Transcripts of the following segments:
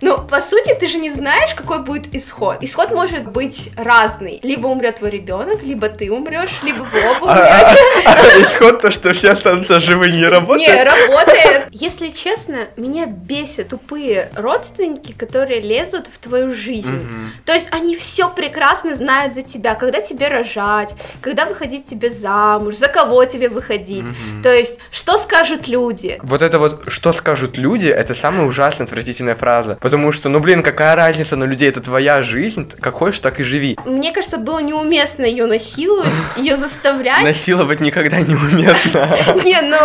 Ну, по сути, ты же не знаешь, какой будет исход. Исход может быть разный. Либо умрет твой ребенок, либо ты умрешь, либо вы оба А, умрете. а, а исход то, что все останутся живы, не Не, работает? работает. Если честно, меня бесят тупые родственники, которые лезут в твою жизнь. То есть они все прекрасно знают за тебя, когда тебе рожать, когда выходить тебе замуж, за кого тебе выходить. То есть, что скажут люди? Вот это вот, что скажут люди, это самая ужасная, отвратительная фраза. Потому что, ну блин, какая разница на людей, это твоя жизнь, как хочешь, так и живи. Мне кажется, было неуместно ее насиловать, ее заставлять. Насиловать никогда не уместно. Не, ну,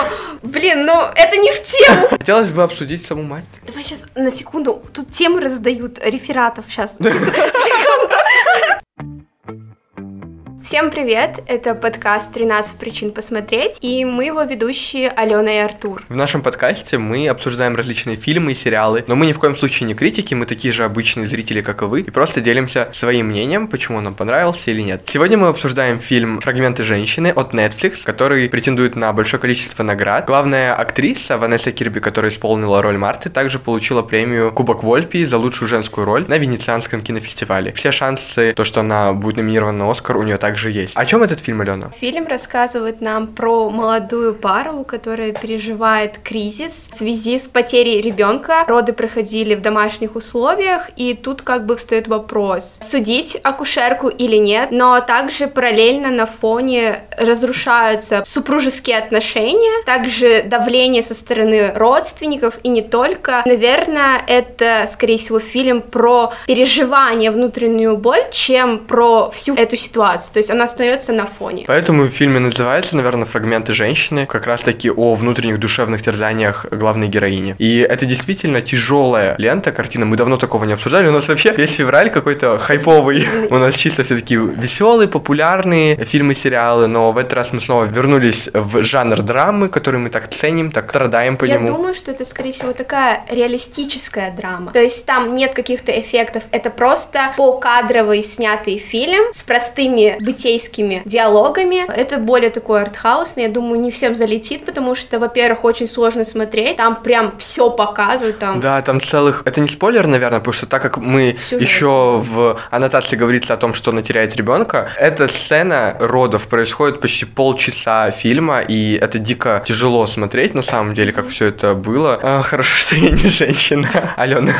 блин, ну это не в тему. Хотелось бы обсудить саму мать. Давай сейчас на секунду. Тут темы раздают рефератов сейчас. Всем привет! Это подкаст «13 причин посмотреть» и мы его ведущие Алена и Артур. В нашем подкасте мы обсуждаем различные фильмы и сериалы, но мы ни в коем случае не критики, мы такие же обычные зрители, как и вы, и просто делимся своим мнением, почему он нам понравился или нет. Сегодня мы обсуждаем фильм «Фрагменты женщины» от Netflix, который претендует на большое количество наград. Главная актриса Ванесса Кирби, которая исполнила роль Марты, также получила премию Кубок Вольпи за лучшую женскую роль на Венецианском кинофестивале. Все шансы, то, что она будет номинирована на Оскар, у нее также есть. О чем этот фильм, Алена? Фильм рассказывает нам про молодую пару, которая переживает кризис в связи с потерей ребенка. Роды проходили в домашних условиях, и тут как бы встает вопрос, судить акушерку или нет, но также параллельно на фоне разрушаются супружеские отношения, также давление со стороны родственников и не только. Наверное, это, скорее всего, фильм про переживание, внутреннюю боль, чем про всю эту ситуацию. То есть она остается на фоне. Поэтому в фильме называется, наверное, «Фрагменты женщины», как раз-таки о внутренних душевных терзаниях главной героини. И это действительно тяжелая лента, картина. Мы давно такого не обсуждали. У нас вообще весь февраль какой-то хайповый. У нас чисто все такие веселые, популярные фильмы, сериалы. Но в этот раз мы снова вернулись в жанр драмы, который мы так ценим, так страдаем по Я нему. думаю, что это, скорее всего, такая реалистическая драма. То есть там нет каких-то эффектов, это просто покадровый снятый фильм с простыми бытейскими диалогами. Это более такой артхаусный, я думаю, не всем залетит, потому что, во-первых, очень сложно смотреть, там прям все показывают, там Да, там целых... Это не спойлер, наверное, потому что так как мы Сюжет. еще в аннотации говорится о том, что она теряет ребенка, эта сцена родов происходит почти полчаса фильма, и это дико тяжело смотреть, на самом деле, как все это было. А, хорошо, что я не женщина. Алена,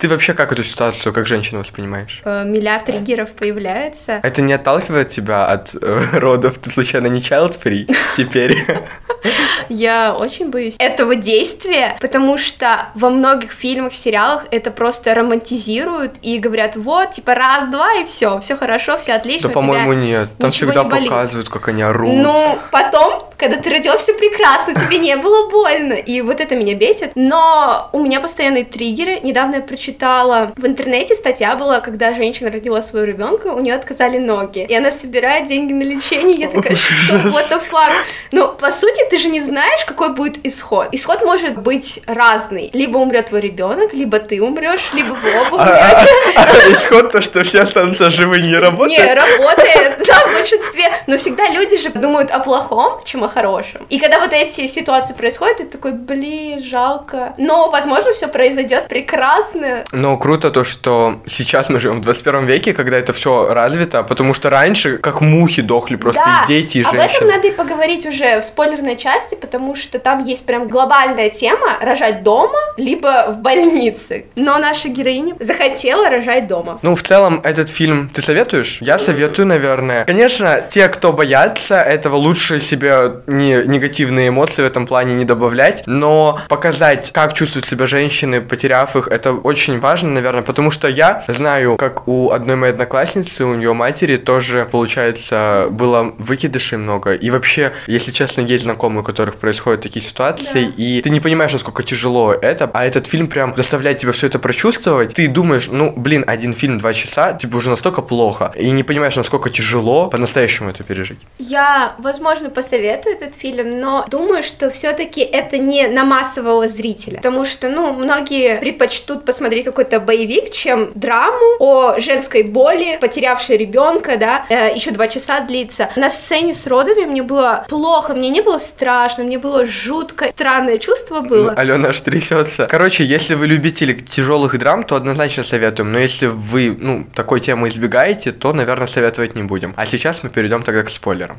ты вообще как эту ситуацию как женщина воспринимаешь? э, миллиард триггеров появляется. Это не отталкивает тебя от э, родов? Ты случайно не child free теперь? Я очень боюсь этого действия, потому что во многих фильмах, сериалах это просто романтизируют и говорят, вот, типа, раз-два, и все, все хорошо, все отлично. Да, по-моему, нет. Там всегда не показывают, как они орут. Ну, потом, когда ты родил, все прекрасно, тебе не было больно. И вот это меня бесит. Но у меня постоянные триггеры. Недавно я прочитала в интернете статья была, когда женщина родила своего ребенка, у нее отказали ноги. И она собирает деньги на лечение. Я такая, что, what the fuck? Ну, по сути, ты же не знаешь, какой будет исход. Исход может быть разный. Либо умрет твой ребенок, либо ты умрешь, либо вы оба А, умрете. а, а исход то, что все останутся живы, не работает? Не, работает, да, в большинстве. Но всегда люди же думают о плохом, чем о хорошем. И когда вот эти ситуации происходят, ты такой, блин, жалко. Но, возможно, все произойдет прекрасно. Но круто то, что сейчас мы живем в 21 веке, когда это все развито, потому что раньше как мухи дохли просто да, и дети, и об женщины. этом надо и поговорить уже в спойлерной части, потому что там есть прям глобальная тема рожать дома, либо в больнице. Но наша героиня захотела рожать дома. Ну, в целом, этот фильм ты советуешь? Я советую, наверное. Конечно, те, кто боятся этого, лучше себе не, негативные эмоции в этом плане не добавлять, но показать, как чувствуют себя женщины, потеряв их, это очень важно, наверное, потому что я знаю, как у одной моей одноклассницы, у нее матери тоже, получается, было выкидышей много, и вообще, если честно, есть знакомые, у которых происходят такие ситуации, Да. и ты не понимаешь, насколько тяжело это, а этот фильм прям заставляет тебя все это прочувствовать, ты думаешь, ну, блин, один фильм, два часа, типа уже настолько плохо, и не понимаешь, насколько тяжело по-настоящему это пережить. Я, возможно, посоветую советую этот фильм, но думаю, что все-таки это не на массового зрителя, потому что, ну, многие предпочтут посмотреть какой-то боевик, чем драму о женской боли, потерявшей ребенка, да, э, еще два часа длится. На сцене с родами мне было плохо, мне не было страшно, мне было жутко, странное чувство было. Ну, Алена аж трясется. Короче, если вы любители тяжелых драм, то однозначно советуем, но если вы, ну, такой темы избегаете, то, наверное, советовать не будем. А сейчас мы перейдем тогда к спойлерам.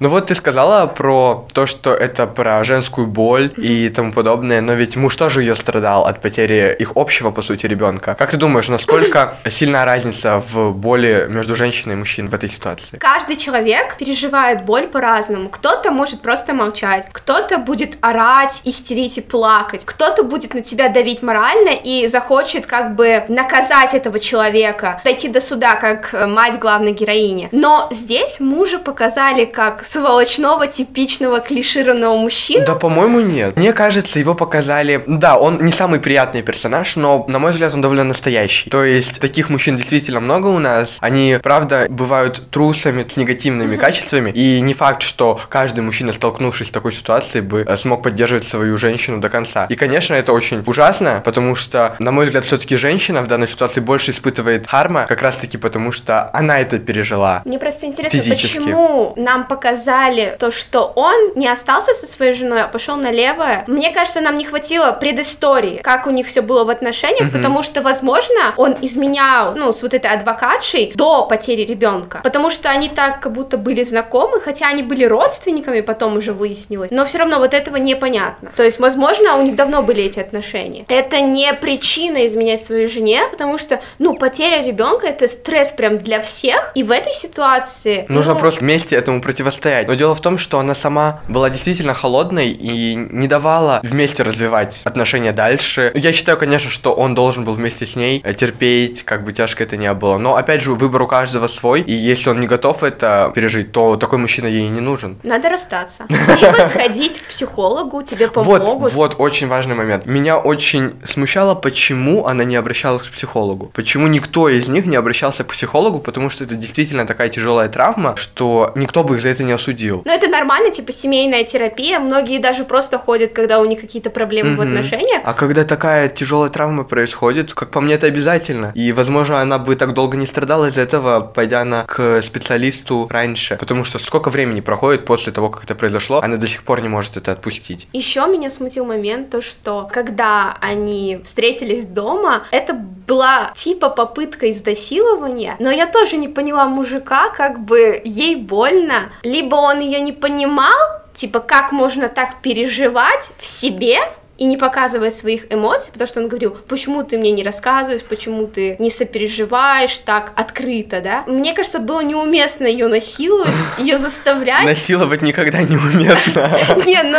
Ну вот ты сказала про то, что это про женскую боль и тому подобное, но ведь муж тоже ее страдал от потери их общего, по сути, ребенка. Как ты думаешь, насколько сильная разница в боли между женщиной и мужчиной в этой ситуации? Каждый человек переживает боль по-разному. Кто-то может просто молчать, кто-то будет орать, истерить и плакать, кто-то будет на тебя давить морально и захочет как бы наказать этого человека, дойти до суда, как мать главной героини. Но здесь мужа показали как сволочного, типичного, клишированного мужчину. Да, по-моему, нет. Мне кажется, его показали... Да, он не самый приятный персонаж, но, на мой взгляд, он довольно настоящий. То есть, таких мужчин действительно много у нас. Они, правда, бывают трусами с негативными mm-hmm. качествами. И не факт, что каждый мужчина, столкнувшись с такой ситуацией, бы э, смог поддерживать свою женщину до конца. И, конечно, это очень ужасно, потому что, на мой взгляд, все-таки женщина в данной ситуации больше испытывает харма, как раз-таки потому, что она это пережила. Мне просто интересно, физически. почему нам показали показали то, что он не остался со своей женой, а пошел налево. Мне кажется, нам не хватило предыстории, как у них все было в отношениях, mm-hmm. потому что, возможно, он изменял, ну, с вот этой адвокатшей до потери ребенка, потому что они так как будто были знакомы, хотя они были родственниками, потом уже выяснилось, но все равно вот этого непонятно. То есть, возможно, у них давно были эти отношения. Это не причина изменять своей жене, потому что, ну, потеря ребенка это стресс прям для всех, и в этой ситуации... Нужно ну, просто вместе этому противостоять противостоять. Но дело в том, что она сама была действительно холодной и не давала вместе развивать отношения дальше. Я считаю, конечно, что он должен был вместе с ней э, терпеть, как бы тяжко это не было. Но опять же, выбор у каждого свой, и если он не готов это пережить, то такой мужчина ей не нужен. Надо расстаться. Либо сходить к психологу, тебе помогут. Вот, вот очень важный момент. Меня очень смущало, почему она не обращалась к психологу. Почему никто из них не обращался к психологу, потому что это действительно такая тяжелая травма, что никто бы их за это не осудил. Но это нормально, типа семейная терапия. Многие даже просто ходят, когда у них какие-то проблемы mm-hmm. в отношениях. А когда такая тяжелая травма происходит, как по мне, это обязательно. И, возможно, она бы так долго не страдала из-за этого, пойдя она к специалисту раньше. Потому что сколько времени проходит после того, как это произошло, она до сих пор не может это отпустить. Еще меня смутил момент, то, что когда они встретились дома, это была типа попытка изнасилования, но я тоже не поняла мужика, как бы ей больно, либо он ее не понимал, типа, как можно так переживать в себе, и не показывая своих эмоций, потому что он говорил, почему ты мне не рассказываешь, почему ты не сопереживаешь так открыто, да? Мне кажется, было неуместно ее насиловать, ее заставлять. Насиловать никогда не уместно. Не, ну,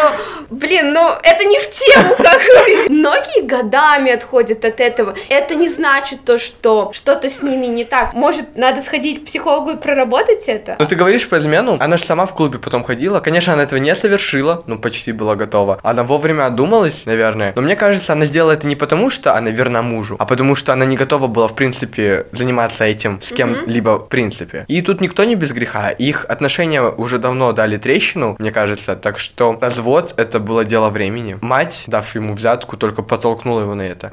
блин, ну, это не в тему, как Многие годами отходят от этого. Это не значит то, что что-то с ними не так. Может, надо сходить к психологу и проработать это? Ну, ты говоришь про измену, она же сама в клубе потом ходила. Конечно, она этого не совершила, ну, почти была готова. Она вовремя одумалась, наверное. Но мне кажется, она сделала это не потому, что она верна мужу, а потому что она не готова была, в принципе, заниматься этим с кем-либо в принципе. И тут никто не без греха. Их отношения уже давно дали трещину, мне кажется. Так что развод это было дело времени. Мать, дав ему взятку, только подтолкнула его на это.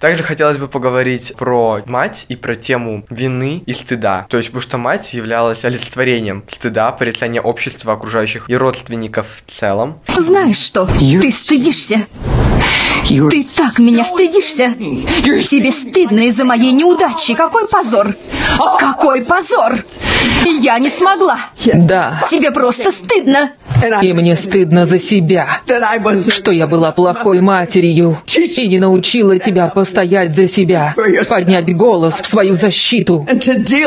Также хотелось бы поговорить про мать и про тему вины и стыда. То есть, потому что мать являлась олицетворением стыда, порицания общества, окружающих и родственников в целом. Знаешь что? Ты стыдишься. Ты так меня стыдишься. Тебе стыдно из-за моей неудачи. Какой позор. Какой позор. Я не смогла. Да. Тебе просто стыдно. И мне стыдно за себя, что я была плохой матерью и не научила тебя постоять за себя, поднять голос в свою защиту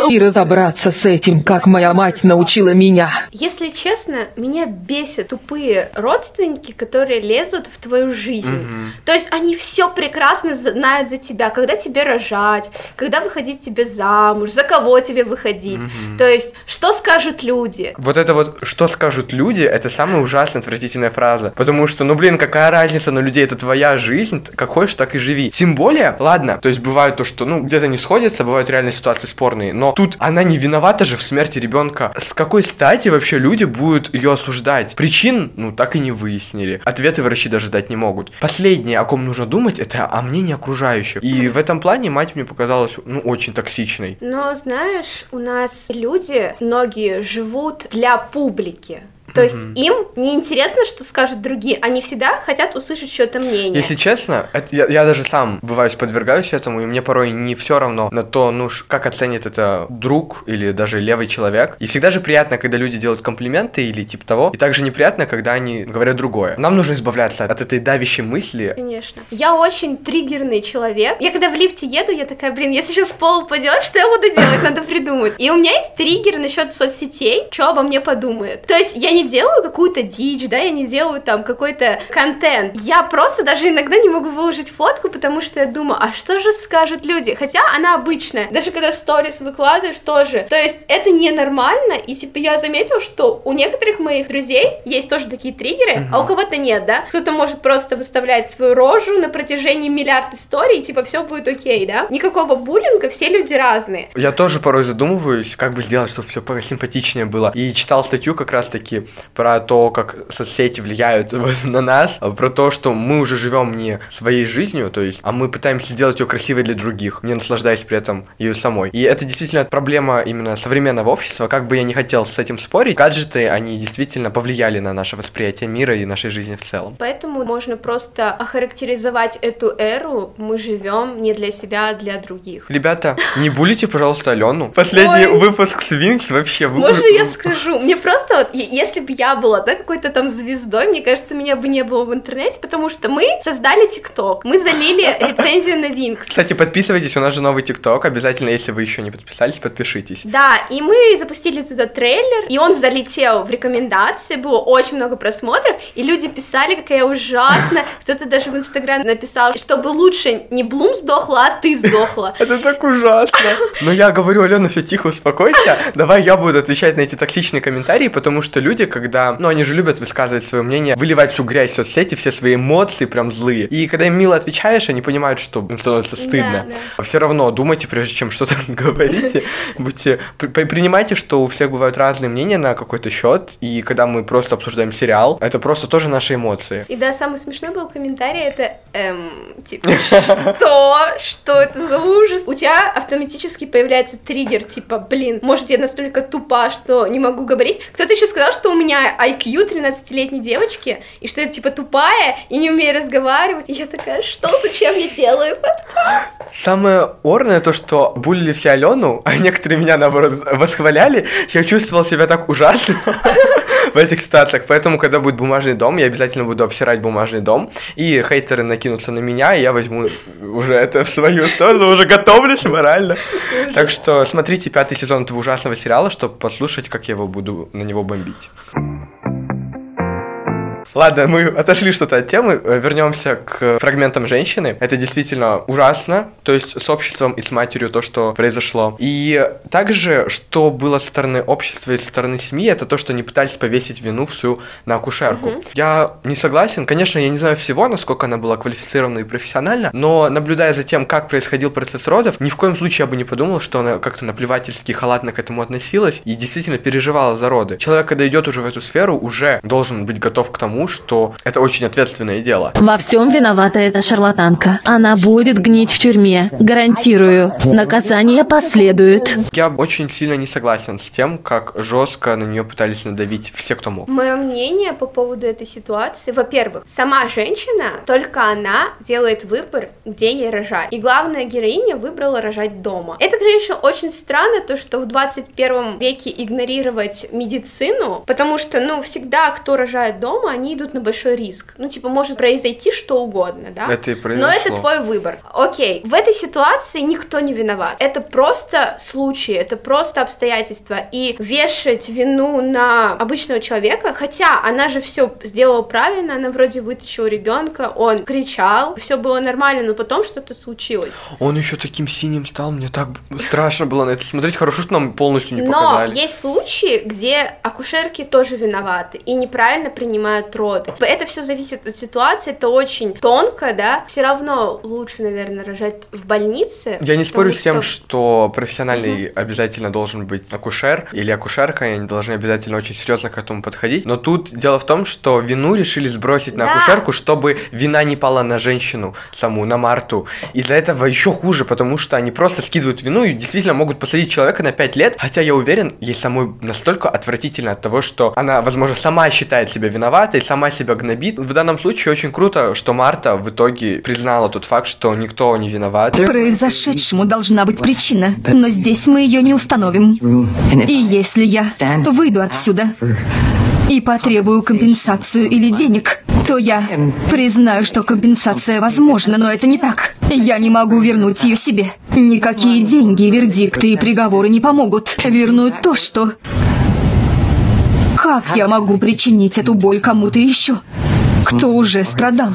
и разобраться с этим, как моя мать научила меня. Если честно, меня бесят тупые родственники, которые лезут в твою жизнь. Mm-hmm. То есть они все прекрасно знают за тебя, когда тебе рожать, когда выходить тебе замуж, за кого тебе выходить. Mm-hmm. То есть что скажут люди. Вот это вот, что скажут люди, это самая ужасная, отвратительная фраза. Потому что, ну блин, какая разница на людей, это твоя жизнь, как хочешь, так и живи. Тем более, ладно, то есть бывает то, что, ну, где-то не сходится, бывают реальные ситуации спорные, но тут она не виновата же в смерти ребенка. С какой стати вообще люди будут ее осуждать? Причин, ну, так и не выяснили. Ответы врачи даже дать не могут. Последнее, о ком нужно думать, это о мнении окружающих. И в этом плане мать мне показалась, ну, очень токсичной. Но, знаешь, у нас люди, многие живут для публики. То есть им не интересно, что скажут другие, они всегда хотят услышать что-то мнение. Если честно, это, я, я даже сам бываюсь подвергаюсь этому, и мне порой не все равно на то, ну как оценит это друг или даже левый человек. И всегда же приятно, когда люди делают комплименты или типа того, и также неприятно, когда они говорят другое. Нам нужно избавляться от этой давящей мысли. Конечно. Я очень триггерный человек. Я когда в лифте еду, я такая, блин, если сейчас пол упадет, что я буду делать? Надо придумать. И у меня есть триггер насчет соцсетей, что обо мне подумают. То есть я не не делаю какую-то дичь, да, я не делаю там какой-то контент. Я просто даже иногда не могу выложить фотку, потому что я думаю, а что же скажут люди? Хотя она обычная. Даже когда сторис выкладываешь, тоже. То есть это ненормально, и типа я заметила, что у некоторых моих друзей есть тоже такие триггеры, uh-huh. а у кого-то нет, да? Кто-то может просто выставлять свою рожу на протяжении миллиард историй, типа все будет окей, да? Никакого буллинга, все люди разные. Я тоже порой задумываюсь, как бы сделать, чтобы все симпатичнее было. И читал статью как раз-таки про то, как соцсети влияют на нас, а про то, что мы уже живем не своей жизнью, то есть, а мы пытаемся сделать ее красивой для других, не наслаждаясь при этом ее самой. И это действительно проблема именно современного общества. Как бы я не хотел с этим спорить, гаджеты, они действительно повлияли на наше восприятие мира и нашей жизни в целом. Поэтому можно просто охарактеризовать эту эру. Мы живем не для себя, а для других. Ребята, не булите, пожалуйста, Алену. Последний Ой. выпуск Свинкс вообще. Можно я скажу? Мне просто вот, если бы я была, да, какой-то там звездой, мне кажется, меня бы не было в интернете, потому что мы создали ТикТок, мы залили рецензию на Винкс. Кстати, подписывайтесь, у нас же новый ТикТок, обязательно, если вы еще не подписались, подпишитесь. Да, и мы запустили туда трейлер, и он залетел в рекомендации, было очень много просмотров, и люди писали, какая я ужасна, кто-то даже в Инстаграме написал, чтобы лучше не Блум сдохла, а ты сдохла. Это так ужасно. Но я говорю, Алена, все тихо, успокойся, давай я буду отвечать на эти токсичные комментарии, потому что люди, когда, ну, они же любят высказывать свое мнение, выливать всю грязь в соцсети, все свои эмоции прям злые. И когда им мило отвечаешь, они понимают, что им становится стыдно. Да, да. Все равно думайте, прежде чем что-то говорите, будьте, принимайте, что у всех бывают разные мнения на какой-то счет, и когда мы просто обсуждаем сериал, это просто тоже наши эмоции. И да, самый смешной был комментарий, это, эм, типа, что? Что это за ужас? У тебя автоматически появляется триггер, типа, блин, может, я настолько тупа, что не могу говорить. Кто-то еще сказал, что у меня IQ 13-летней девочки, и что я, типа, тупая и не умею разговаривать. И я такая, что, зачем я делаю подкаст? Самое орное то, что булили все Алену, а некоторые меня, наоборот, восхваляли. Я чувствовал себя так ужасно в этих ситуациях. Поэтому, когда будет бумажный дом, я обязательно буду обсирать бумажный дом, и хейтеры накинутся на меня, и я возьму уже это в свою сторону, уже готовлюсь морально. Так что смотрите пятый сезон этого ужасного сериала, чтобы послушать, как я его буду на него бомбить. Ладно, мы отошли что-то от темы, э, вернемся к фрагментам женщины. Это действительно ужасно, то есть с обществом и с матерью то, что произошло. И также, что было со стороны общества и со стороны семьи, это то, что они пытались повесить вину всю на акушерку. Угу. Я не согласен, конечно, я не знаю всего, насколько она была квалифицирована и профессиональна, но наблюдая за тем, как происходил процесс родов, ни в коем случае я бы не подумал, что она как-то наплевательски халатно к этому относилась и действительно переживала за роды. Человек, когда идет уже в эту сферу, уже должен быть готов к тому, тому, что это очень ответственное дело. Во всем виновата эта шарлатанка. Она будет гнить в тюрьме. Гарантирую. Наказание последует. Я очень сильно не согласен с тем, как жестко на нее пытались надавить все, кто мог. Мое мнение по поводу этой ситуации, во-первых, сама женщина, только она делает выбор, где ей рожать. И главная героиня выбрала рожать дома. Это, конечно, очень странно, то, что в 21 веке игнорировать медицину, потому что, ну, всегда, кто рожает дома, они они идут на большой риск. Ну, типа, может произойти что угодно, да? Это и Но произошло. это твой выбор. Окей, в этой ситуации никто не виноват. Это просто случай, это просто обстоятельства. И вешать вину на обычного человека, хотя она же все сделала правильно, она вроде вытащила ребенка, он кричал, все было нормально, но потом что-то случилось. Он еще таким синим стал, мне так страшно было на это смотреть. Хорошо, что нам полностью не Но показали. есть случаи, где акушерки тоже виноваты и неправильно принимают роды. Это все зависит от ситуации, это очень тонко, да. Все равно лучше, наверное, рожать в больнице. Я не спорю с потому тем, что профессиональный обязательно должен быть акушер или акушерка, и они должны обязательно очень серьезно к этому подходить. Но тут дело в том, что вину решили сбросить на Да. акушерку, чтобы вина не пала на женщину саму, на Марту. Из-за этого еще хуже, потому что они просто скидывают вину и действительно могут посадить человека на 5 лет. Хотя я уверен, ей самой настолько отвратительно от того, что она, возможно, сама считает себя виноватой, сама себя гнобит. В данном случае очень круто, что Марта в итоге признала тот факт, что никто не виноват. Произошедшему должна быть причина, но здесь мы ее не установим. И если я выйду отсюда и потребую компенсацию или денег, то я признаю, что компенсация возможна, но это не так. Я не могу вернуть ее себе. Никакие деньги, вердикты и приговоры не помогут вернуть то, что... Как я могу причинить эту боль кому-то еще, кто уже страдал?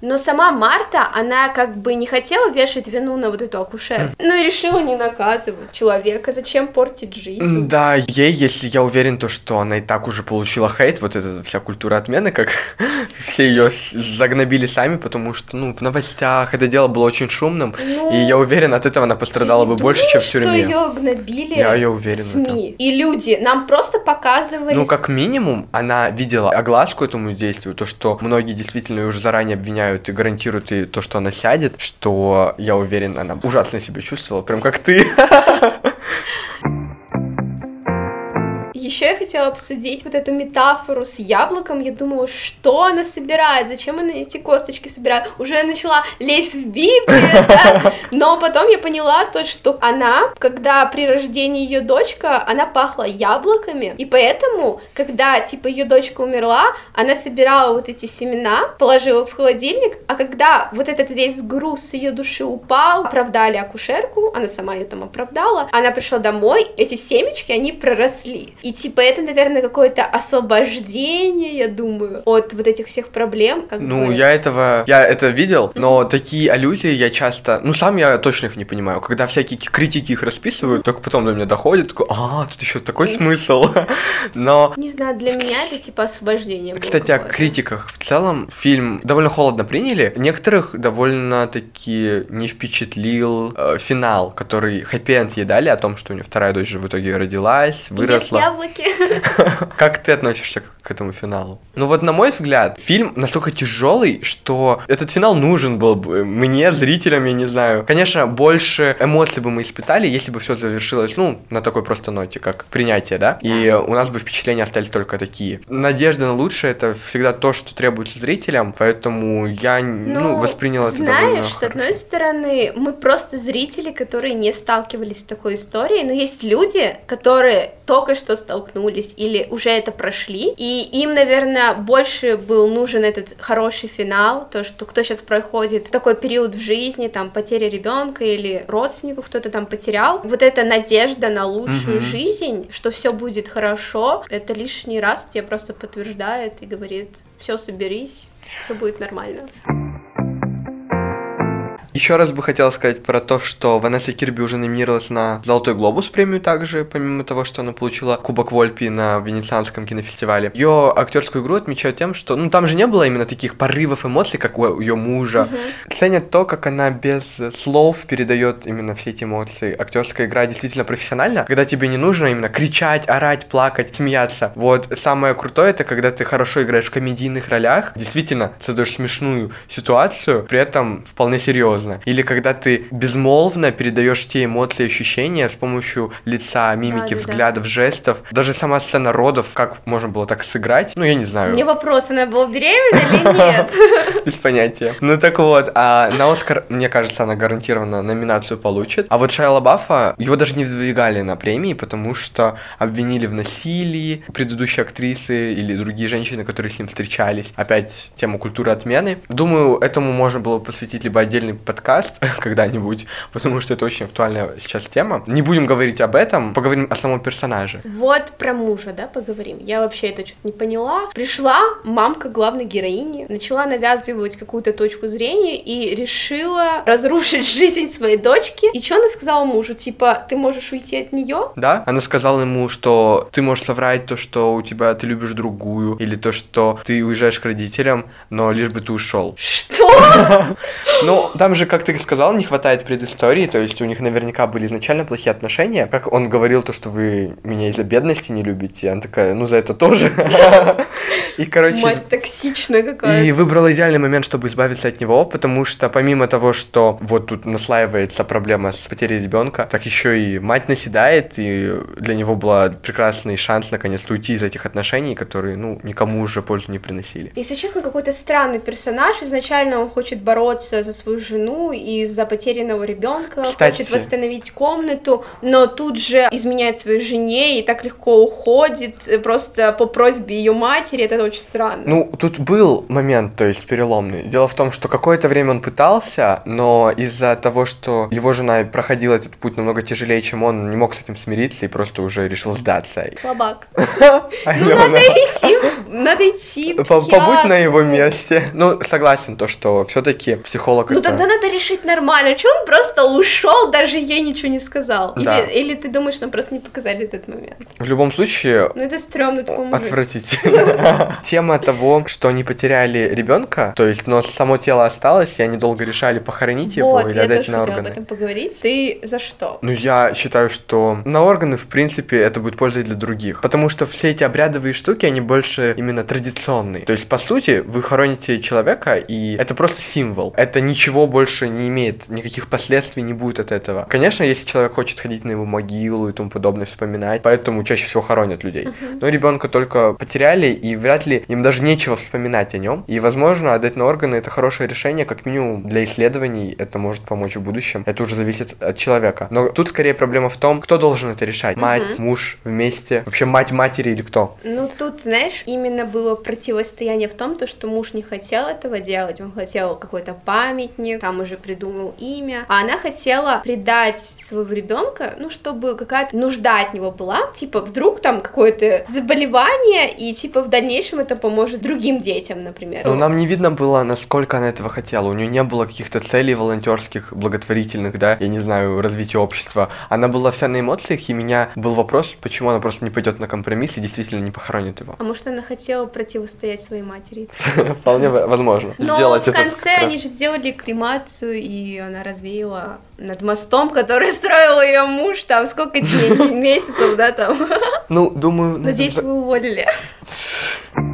Но сама Марта, она как бы не хотела вешать вину на вот эту акушер. Ну и решила не наказывать человека. Зачем портить жизнь? Да, ей, если я уверен, то, что она и так уже получила хейт, вот эта вся культура отмены, как все ее загнобили сами, потому что, ну, в новостях это дело было очень шумным, Ну, и я уверен, от этого она пострадала бы больше, чем в что тюрьме. ее гнобили Я- я уверен в СМИ. И люди нам просто показывали... Ну, как минимум, она видела огласку этому действию, то, что многие действительно уже заранее обвиняют и гарантируют ей то, что она сядет, что, я уверен, она ужасно себя чувствовала, прям как ты. Еще я хотела обсудить вот эту метафору с яблоком. Я думала, что она собирает, зачем она эти косточки собирает. Уже начала лезть в Библию, да? но потом я поняла то, что она, когда при рождении ее дочка, она пахла яблоками, и поэтому, когда, типа, ее дочка умерла, она собирала вот эти семена, положила в холодильник, а когда вот этот весь груз с ее души упал, оправдали акушерку, она сама ее там оправдала, она пришла домой, эти семечки, они проросли. И типа это, наверное, какое-то освобождение, я думаю, от вот этих всех проблем. Как Ну, бы. я этого, я это видел, но такие аллюзии я часто, ну, сам я точно их не понимаю. Когда всякие критики их расписывают, только потом до меня доходит, такой, а, тут еще такой смысл. Но Не знаю, для меня это типа освобождение. Кстати, о критиках. В целом, фильм довольно холодно приняли. Некоторых довольно-таки не впечатлил э, финал, который хэппи-энд ей дали о том, что у нее вторая дочь же в итоге родилась, выросла. Яблоки. Как ты относишься к, этому финалу? Ну вот, на мой взгляд, фильм настолько тяжелый, что этот финал нужен был бы мне, зрителям, я не знаю. Конечно, больше эмоций бы мы испытали, если бы все завершилось, ну, на такой просто ноте, как принятие, да? И у нас бы впечатления остались только такие. Надежда на лучшее это всегда то, что требуется зрителям, поэтому я, ну, воспринял это знаешь, с одной стороны, мы просто зрители, которые не сталкивались с такой историей, но есть люди, которые только что столкнулись или уже это прошли, и им, наверное, больше был нужен этот хороший финал, то, что кто сейчас проходит такой период в жизни, там, потеря ребенка или родственников кто-то там потерял, вот эта надежда на лучшую Мгм. жизнь, что все будет хорошо, это лишний раз тебе просто подтверждает и говорит, все, соберись, все будет нормально. Еще раз бы хотел сказать про то, что Ванесса Кирби уже номинировалась на Золотой Глобус премию также, помимо того, что она получила Кубок Вольпи на Венецианском кинофестивале. Ее актерскую игру отмечают тем, что ну там же не было именно таких порывов эмоций, как у ее мужа. Ценят то, как она без слов передает именно все эти эмоции. Актерская игра действительно профессиональна, когда тебе не нужно именно кричать, орать, плакать, смеяться. Вот самое крутое это когда ты хорошо играешь в комедийных ролях, действительно создаешь смешную ситуацию, при этом вполне серьезно. Серьезно. Или когда ты безмолвно передаешь те эмоции, ощущения с помощью лица, мимики, да, взглядов, да. жестов. Даже сама сцена родов, как можно было так сыграть, ну, я не знаю. Мне вопрос, она была беременна или нет? Без понятия. Ну, так вот, а на Оскар, мне кажется, она гарантированно номинацию получит. А вот Шайла Баффа, его даже не выдвигали на премии, потому что обвинили в насилии предыдущие актрисы или другие женщины, которые с ним встречались. Опять тему культуры отмены. Думаю, этому можно было посвятить либо отдельный подкаст когда-нибудь, потому что это очень актуальная сейчас тема. Не будем говорить об этом, поговорим о самом персонаже. Вот про мужа, да, поговорим. Я вообще это что-то не поняла. Пришла мамка главной героини, начала навязывать какую-то точку зрения и решила разрушить жизнь своей дочки. И что она сказала мужу? Типа, ты можешь уйти от нее? Да, она сказала ему, что ты можешь соврать то, что у тебя ты любишь другую, или то, что ты уезжаешь к родителям, но лишь бы ты ушел. Что? Ну, там же, как ты сказал, не хватает предыстории, то есть у них наверняка были изначально плохие отношения. Как он говорил, то, что вы меня из-за бедности не любите, она такая, ну, за это тоже. И, короче... Мать токсичная какая-то. И выбрала идеальный момент, чтобы избавиться от него, потому что помимо того, что вот тут наслаивается проблема с потерей ребенка, так еще и мать наседает, и для него был прекрасный шанс наконец-то уйти из этих отношений, которые, ну, никому уже пользу не приносили. Если честно, какой-то странный персонаж. Изначально он хочет бороться за свою жену и за потерянного ребенка, хочет восстановить комнату, но тут же изменяет своей жене и так легко уходит просто по просьбе ее матери. Это очень странно. Ну, тут был момент, то есть переломный. Дело в том, что какое-то время он пытался, но из-за того, что его жена проходила этот путь намного тяжелее, чем он, не мог с этим смириться и просто уже решил сдаться. Слабак. Ну, надо идти, надо идти. Побудь на его месте. Ну, согласен, то, что все-таки психолог. Ну, тогда надо решить нормально. Че он просто ушел, даже ей ничего не сказал? Или, или ты думаешь, нам просто не показали этот момент? В любом случае. Ну, это стрёмно такому Отвратительно. Тема того, что они потеряли ребенка, то есть, но само тело осталось, и они долго решали похоронить его или отдать на органы. об этом поговорить. Ты за что? Ну, я считаю, что на органы, в принципе, это будет пользой для других. Потому что все эти обрядовые штуки, они больше именно традиционные. То есть, по сути, вы хороните человека, и это просто символ. Это ничего больше не имеет, никаких последствий не будет от этого. Конечно, если человек хочет ходить на его могилу и тому подобное, вспоминать, поэтому чаще всего хоронят людей. Uh-huh. Но ребенка только потеряли, и вряд ли им даже нечего вспоминать о нем. И, возможно, отдать на органы это хорошее решение, как минимум для исследований, это может помочь в будущем. Это уже зависит от человека. Но тут скорее проблема в том, кто должен это решать. Мать, uh-huh. муж, вместе. Вообще мать матери или кто? Ну, тут, знаешь, именно было противостояние в том, то, что муж не хотел этого делать. Он хотел какой-то памятник, там уже придумал имя. А она хотела предать своего ребенка, ну, чтобы какая-то нужда от него была. Типа, вдруг там какое-то заболевание, и типа в дальнейшем это поможет другим детям, например. Ну, нам не видно было, насколько она этого хотела. У нее не было каких-то целей волонтерских, благотворительных, да, я не знаю, развития общества. Она была вся на эмоциях, и у меня был вопрос, почему она просто не пойдет на компромисс и действительно не похоронит его. А может, она хотела противостоять своей матери? Вполне возможно. Но в конце они же сделали кремацию, и она развеяла над мостом, который строил ее муж, там сколько дней, месяцев, да, там. Ну, думаю... Надеюсь, вы уволили.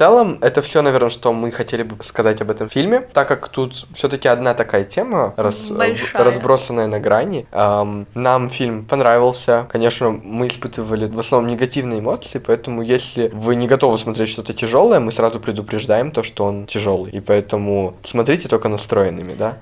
В целом, это все, наверное, что мы хотели бы сказать об этом фильме, так как тут все-таки одна такая тема, рас... разбросанная на грани. Эм, нам фильм понравился. Конечно, мы испытывали в основном негативные эмоции, поэтому если вы не готовы смотреть что-то тяжелое, мы сразу предупреждаем то, что он тяжелый. И поэтому смотрите только настроенными, да?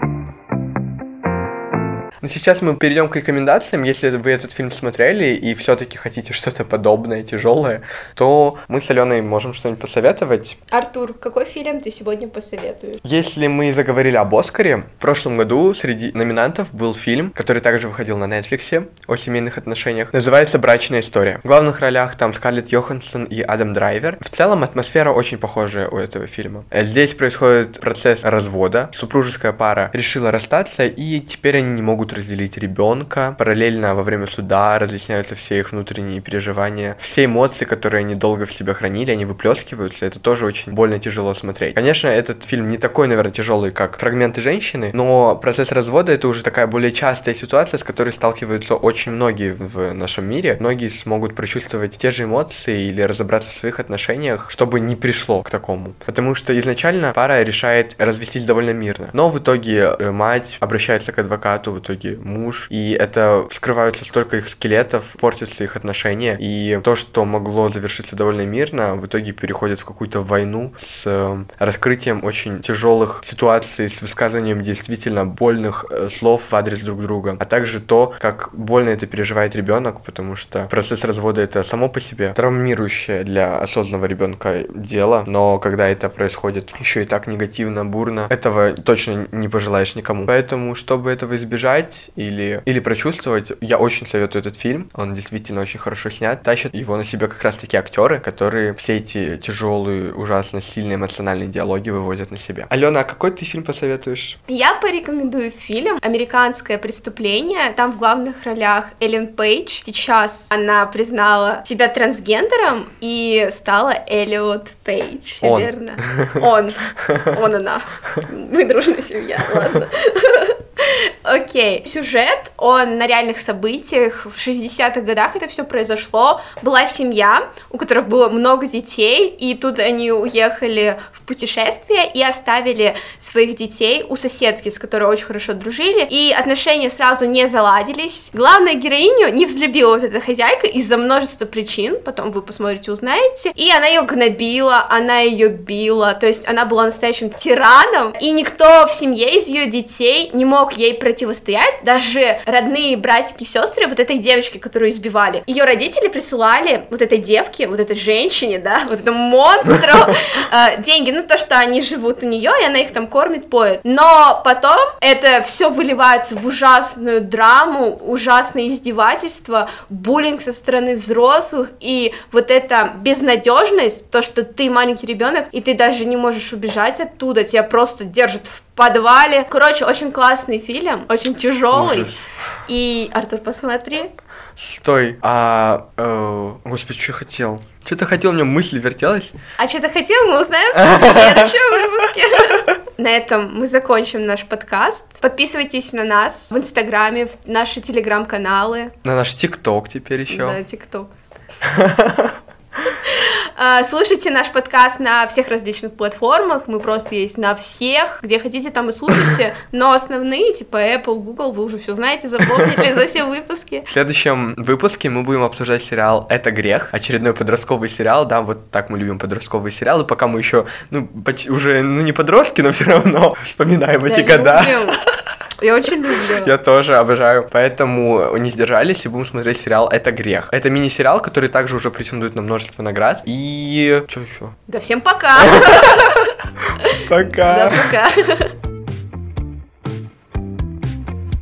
Но ну, сейчас мы перейдем к рекомендациям. Если вы этот фильм смотрели и все-таки хотите что-то подобное, тяжелое, то мы с Аленой можем что-нибудь посоветовать. Артур, какой фильм ты сегодня посоветуешь? Если мы заговорили об Оскаре, в прошлом году среди номинантов был фильм, который также выходил на Netflix о семейных отношениях. Называется «Брачная история». В главных ролях там Скарлетт Йоханссон и Адам Драйвер. В целом атмосфера очень похожая у этого фильма. Здесь происходит процесс развода. Супружеская пара решила расстаться, и теперь они не могут могут разделить ребенка. Параллельно во время суда разъясняются все их внутренние переживания. Все эмоции, которые они долго в себе хранили, они выплескиваются. Это тоже очень больно тяжело смотреть. Конечно, этот фильм не такой, наверное, тяжелый, как фрагменты женщины, но процесс развода это уже такая более частая ситуация, с которой сталкиваются очень многие в нашем мире. Многие смогут прочувствовать те же эмоции или разобраться в своих отношениях, чтобы не пришло к такому. Потому что изначально пара решает развестись довольно мирно. Но в итоге э, мать обращается к адвокату, в итоге муж, и это вскрываются столько их скелетов, портятся их отношения, и то, что могло завершиться довольно мирно, в итоге переходит в какую-то войну с э, раскрытием очень тяжелых ситуаций, с высказыванием действительно больных э, слов в адрес друг друга, а также то, как больно это переживает ребенок, потому что процесс развода это само по себе травмирующее для осознанного ребенка дело, но когда это происходит еще и так негативно, бурно, этого точно не пожелаешь никому. Поэтому, чтобы этого избежать или, или прочувствовать, я очень советую этот фильм. Он действительно очень хорошо снят. Тащат его на себя как раз-таки актеры, которые все эти тяжелые, ужасно сильные эмоциональные диалоги выводят на себя. Алена, а какой ты фильм посоветуешь? Я порекомендую фильм «Американское преступление». Там в главных ролях Эллен Пейдж. Сейчас она признала себя трансгендером и стала Эллиот Пейдж. Он. Верно? Он. Он, она. Мы дружная семья, ладно. Окей. Сюжет, он на реальных событиях. В 60-х годах это все произошло. Была семья, у которых было много детей, и тут они уехали в путешествие и оставили своих детей у соседки, с которой очень хорошо дружили, и отношения сразу не заладились. Главная героиню не взлюбила вот эта хозяйка из-за множества причин, потом вы посмотрите, узнаете, и она ее гнобила, она ее била, то есть она была настоящим тираном, и никто в семье из ее детей не мог ей противостоять, даже родные братики и сестры вот этой девочки, которую избивали. Ее родители присылали вот этой девке, вот этой женщине, да, вот этому монстру э, деньги, ну то, что они живут у нее, и она их там кормит, поет. Но потом это все выливается в ужасную драму, ужасное издевательство, буллинг со стороны взрослых, и вот эта безнадежность, то, что ты маленький ребенок, и ты даже не можешь убежать оттуда, тебя просто держат в подвале. Короче, очень классный фильм, очень тяжелый. Ужас. И, Артур, посмотри. Стой, а... э, господи, что я хотел? Что-то хотел, у меня мысль вертелась. А что ты хотел, мы узнаем в следующем выпуске. На этом мы закончим наш подкаст. Подписывайтесь на нас в Инстаграме, в наши Телеграм-каналы. На наш ТикТок теперь еще. Да, ТикТок. А, Слушайте наш подкаст на всех различных платформах, мы просто есть на всех, где хотите, там и слушайте, но основные, типа Apple, Google, вы уже все знаете, запомнили за все выпуски. В следующем выпуске мы будем обсуждать сериал «Это грех», очередной подростковый сериал, да, вот так мы любим подростковые сериалы, пока мы еще, ну, уже, ну, не подростки, но все равно вспоминаем эти Да, года. Я очень люблю. Я тоже обожаю. Поэтому не сдержались и будем смотреть сериал «Это грех». Это мини-сериал, который также уже претендует на множество наград. И... Что еще? Да всем пока. Пока! Да, пока.